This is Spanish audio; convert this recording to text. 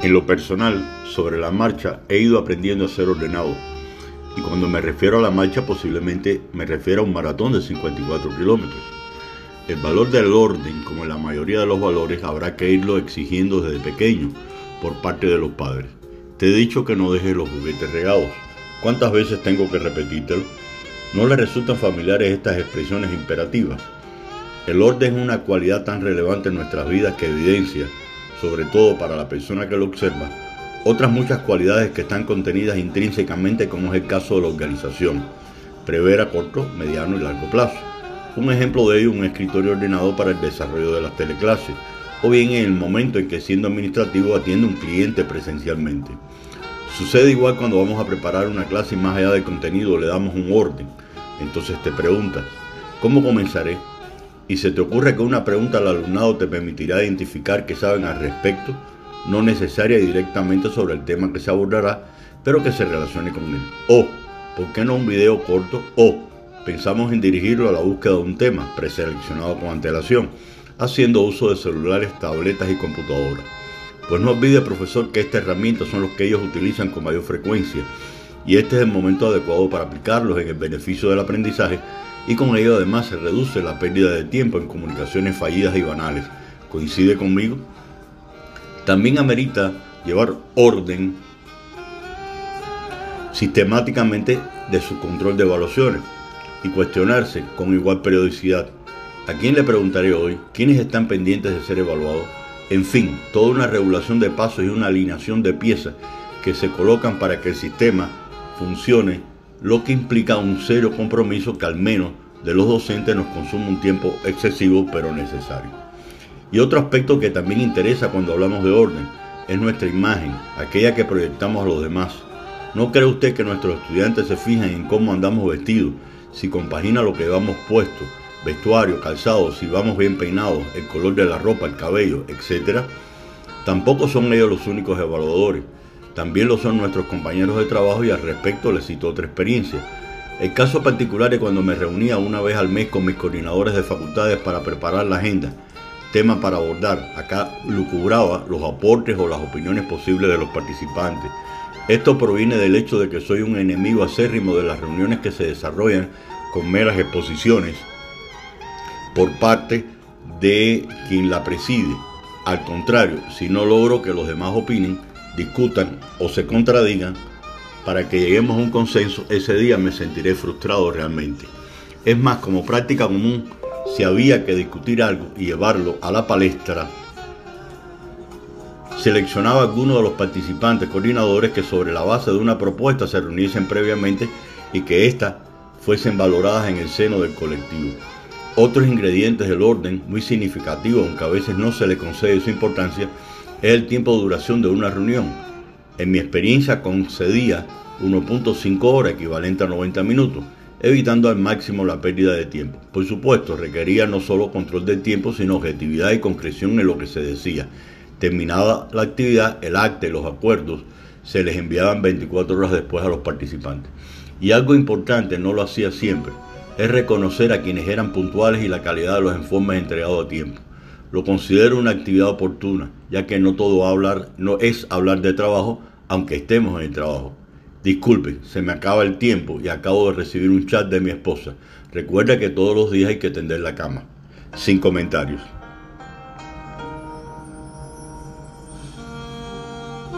En lo personal, sobre la marcha, he ido aprendiendo a ser ordenado. Y cuando me refiero a la marcha, posiblemente me refiero a un maratón de 54 kilómetros. El valor del orden, como en la mayoría de los valores, habrá que irlo exigiendo desde pequeño por parte de los padres. Te he dicho que no dejes los juguetes regados. ¿Cuántas veces tengo que repetírtelo? ¿No le resultan familiares estas expresiones imperativas? El orden es una cualidad tan relevante en nuestras vidas que evidencia sobre todo para la persona que lo observa, otras muchas cualidades que están contenidas intrínsecamente como es el caso de la organización, prever a corto, mediano y largo plazo. Un ejemplo de ello un escritorio ordenado para el desarrollo de las teleclases, o bien en el momento en que siendo administrativo atiende un cliente presencialmente. Sucede igual cuando vamos a preparar una clase y más allá del contenido le damos un orden. Entonces te preguntas, ¿cómo comenzaré? Y se te ocurre que una pregunta al alumnado te permitirá identificar que saben al respecto, no necesaria y directamente sobre el tema que se abordará, pero que se relacione con él. O, ¿por qué no un video corto? O, pensamos en dirigirlo a la búsqueda de un tema preseleccionado con antelación, haciendo uso de celulares, tabletas y computadoras. Pues no olvide, profesor, que estas herramientas son los que ellos utilizan con mayor frecuencia y este es el momento adecuado para aplicarlos en el beneficio del aprendizaje y con ello además se reduce la pérdida de tiempo en comunicaciones fallidas y banales. ¿Coincide conmigo? También amerita llevar orden sistemáticamente de su control de evaluaciones y cuestionarse con igual periodicidad. ¿A quién le preguntaré hoy? ¿Quiénes están pendientes de ser evaluados? En fin, toda una regulación de pasos y una alineación de piezas que se colocan para que el sistema funcione lo que implica un serio compromiso que al menos de los docentes nos consume un tiempo excesivo pero necesario. Y otro aspecto que también interesa cuando hablamos de orden es nuestra imagen, aquella que proyectamos a los demás. ¿No cree usted que nuestros estudiantes se fijan en cómo andamos vestidos, si compagina lo que llevamos puesto, vestuario, calzado, si vamos bien peinados, el color de la ropa, el cabello, etcétera? Tampoco son ellos los únicos evaluadores. También lo son nuestros compañeros de trabajo y al respecto les cito otra experiencia. El caso particular es cuando me reunía una vez al mes con mis coordinadores de facultades para preparar la agenda, tema para abordar. Acá lucubraba los aportes o las opiniones posibles de los participantes. Esto proviene del hecho de que soy un enemigo acérrimo de las reuniones que se desarrollan con meras exposiciones por parte de quien la preside. Al contrario, si no logro que los demás opinen, discutan o se contradigan, para que lleguemos a un consenso, ese día me sentiré frustrado realmente. Es más, como práctica común, si había que discutir algo y llevarlo a la palestra, seleccionaba a algunos de los participantes coordinadores que sobre la base de una propuesta se reuniesen previamente y que éstas fuesen valoradas en el seno del colectivo. Otros ingredientes del orden, muy significativo, aunque a veces no se le concede su importancia, es el tiempo de duración de una reunión. En mi experiencia concedía 1.5 horas, equivalente a 90 minutos, evitando al máximo la pérdida de tiempo. Por supuesto, requería no solo control del tiempo, sino objetividad y concreción en lo que se decía. Terminada la actividad, el acta y los acuerdos se les enviaban 24 horas después a los participantes. Y algo importante, no lo hacía siempre, es reconocer a quienes eran puntuales y la calidad de los informes entregados a tiempo. Lo considero una actividad oportuna, ya que no todo hablar no es hablar de trabajo, aunque estemos en el trabajo. Disculpe, se me acaba el tiempo y acabo de recibir un chat de mi esposa. Recuerda que todos los días hay que tender la cama. Sin comentarios.